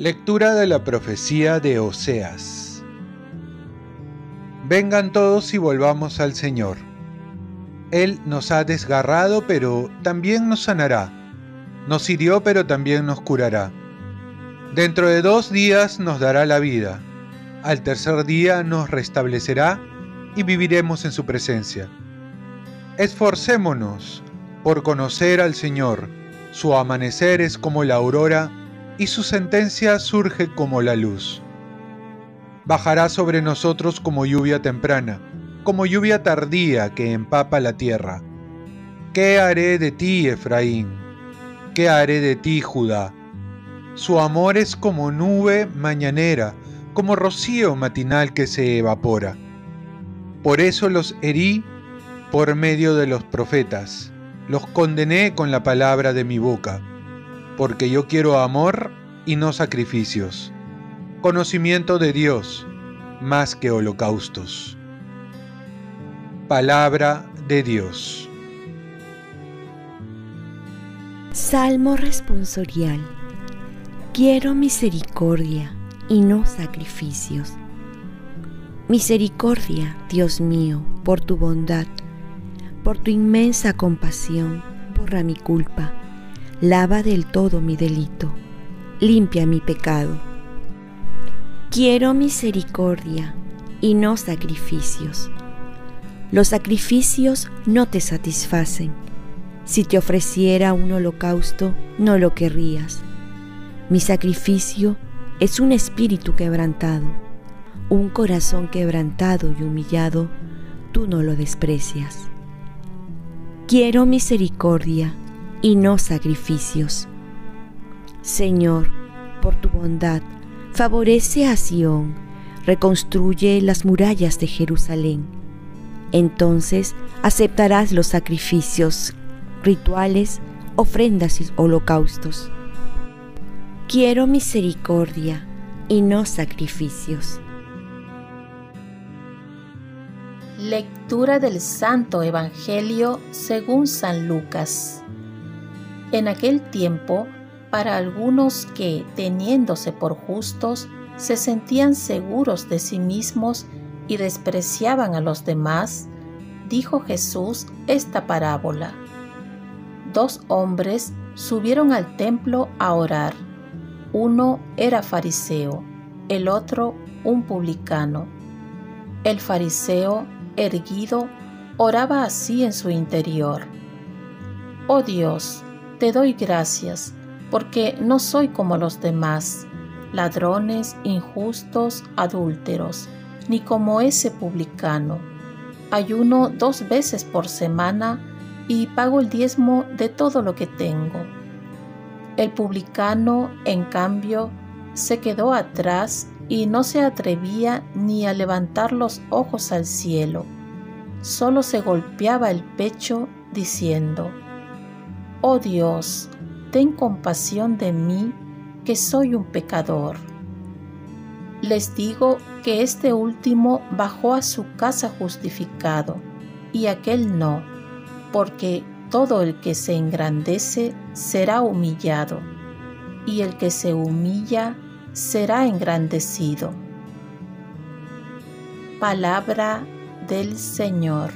Lectura de la profecía de Oseas. Vengan todos y volvamos al Señor. Él nos ha desgarrado, pero también nos sanará. Nos hirió, pero también nos curará. Dentro de dos días nos dará la vida. Al tercer día nos restablecerá y viviremos en su presencia. Esforcémonos por conocer al Señor. Su amanecer es como la aurora y su sentencia surge como la luz. Bajará sobre nosotros como lluvia temprana, como lluvia tardía que empapa la tierra. ¿Qué haré de ti, Efraín? ¿Qué haré de ti, Judá? Su amor es como nube mañanera, como rocío matinal que se evapora. Por eso los herí por medio de los profetas, los condené con la palabra de mi boca porque yo quiero amor y no sacrificios, conocimiento de Dios más que holocaustos. Palabra de Dios. Salmo responsorial. Quiero misericordia y no sacrificios. Misericordia, Dios mío, por tu bondad, por tu inmensa compasión, borra mi culpa lava del todo mi delito, limpia mi pecado. Quiero misericordia y no sacrificios. Los sacrificios no te satisfacen. Si te ofreciera un holocausto, no lo querrías. Mi sacrificio es un espíritu quebrantado, un corazón quebrantado y humillado, tú no lo desprecias. Quiero misericordia y no sacrificios. Señor, por tu bondad, favorece a Sión, reconstruye las murallas de Jerusalén. Entonces aceptarás los sacrificios, rituales, ofrendas y holocaustos. Quiero misericordia y no sacrificios. Lectura del Santo Evangelio según San Lucas. En aquel tiempo, para algunos que, teniéndose por justos, se sentían seguros de sí mismos y despreciaban a los demás, dijo Jesús esta parábola. Dos hombres subieron al templo a orar. Uno era fariseo, el otro un publicano. El fariseo, erguido, oraba así en su interior. Oh Dios, te doy gracias, porque no soy como los demás, ladrones, injustos, adúlteros, ni como ese publicano. Ayuno dos veces por semana y pago el diezmo de todo lo que tengo. El publicano, en cambio, se quedó atrás y no se atrevía ni a levantar los ojos al cielo. Solo se golpeaba el pecho diciendo, Oh Dios, ten compasión de mí, que soy un pecador. Les digo que este último bajó a su casa justificado, y aquel no, porque todo el que se engrandece será humillado, y el que se humilla será engrandecido. Palabra del Señor.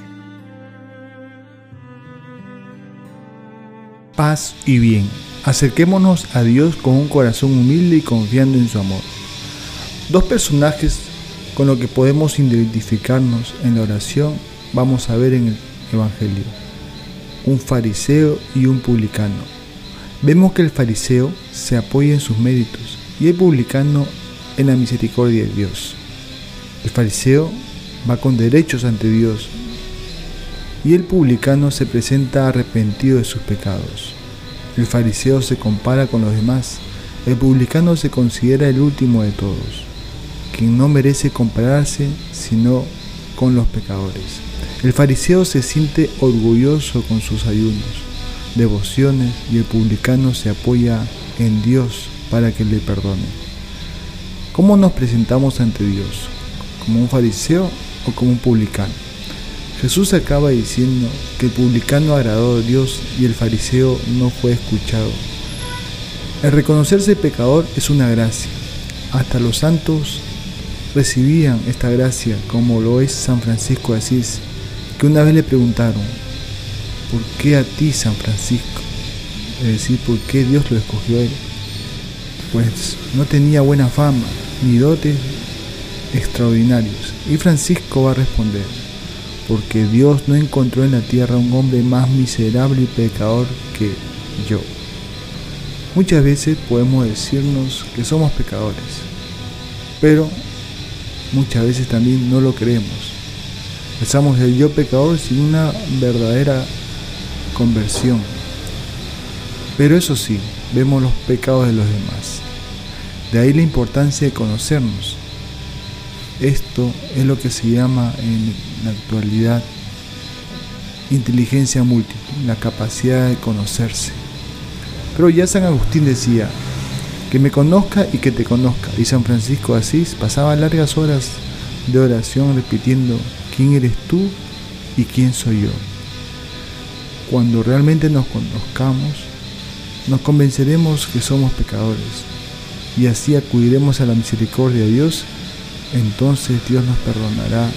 paz y bien. Acerquémonos a Dios con un corazón humilde y confiando en su amor. Dos personajes con los que podemos identificarnos en la oración vamos a ver en el Evangelio. Un fariseo y un publicano. Vemos que el fariseo se apoya en sus méritos y el publicano en la misericordia de Dios. El fariseo va con derechos ante Dios y el publicano se presenta arrepentido de sus pecados. El fariseo se compara con los demás, el publicano se considera el último de todos, quien no merece compararse sino con los pecadores. El fariseo se siente orgulloso con sus ayunos, devociones y el publicano se apoya en Dios para que le perdone. ¿Cómo nos presentamos ante Dios? ¿Como un fariseo o como un publicano. Jesús acaba diciendo que el publicano agradó a Dios y el fariseo no fue escuchado. El reconocerse pecador es una gracia. Hasta los santos recibían esta gracia, como lo es San Francisco de Asís, que una vez le preguntaron, ¿por qué a ti San Francisco? Es decir, ¿por qué Dios lo escogió a él? Pues no tenía buena fama ni dotes extraordinarios. Y Francisco va a responder, porque Dios no encontró en la tierra un hombre más miserable y pecador que yo. Muchas veces podemos decirnos que somos pecadores, pero muchas veces también no lo creemos. Pensamos el yo pecador sin una verdadera conversión. Pero eso sí, vemos los pecados de los demás. De ahí la importancia de conocernos. Esto es lo que se llama en la actualidad inteligencia múltiple, la capacidad de conocerse. Pero ya San Agustín decía, que me conozca y que te conozca. Y San Francisco de Asís pasaba largas horas de oración repitiendo, ¿quién eres tú y quién soy yo? Cuando realmente nos conozcamos, nos convenceremos que somos pecadores y así acudiremos a la misericordia de Dios, entonces Dios nos perdonará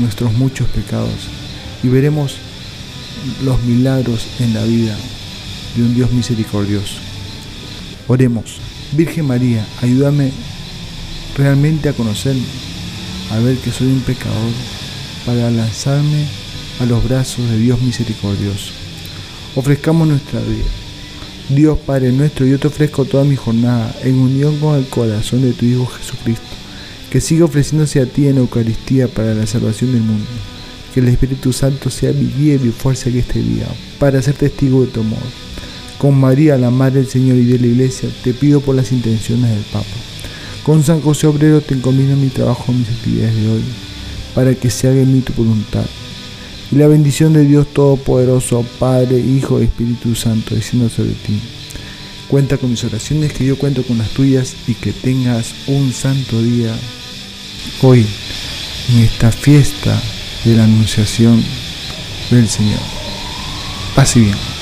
nuestros muchos pecados y veremos los milagros en la vida de un Dios misericordioso. Oremos, Virgen María, ayúdame realmente a conocerme, a ver que soy un pecador, para lanzarme a los brazos de Dios misericordioso. Ofrezcamos nuestra vida. Dios Padre nuestro, yo te ofrezco toda mi jornada en unión con el corazón de tu Hijo Jesucristo, que siga ofreciéndose a ti en Eucaristía para la salvación del mundo. Que el Espíritu Santo sea mi guía y mi fuerza en este día, para ser testigo de tu amor con María, la Madre del Señor y de la Iglesia, te pido por las intenciones del Papa. Con San José Obrero te encomiendo mi trabajo, mis actividades de hoy, para que se haga en mí tu voluntad. Y la bendición de Dios Todopoderoso, Padre, Hijo y Espíritu Santo, descienda sobre ti. Cuenta con mis oraciones, que yo cuento con las tuyas y que tengas un santo día hoy, en esta fiesta de la Anunciación del Señor. Paz y bien.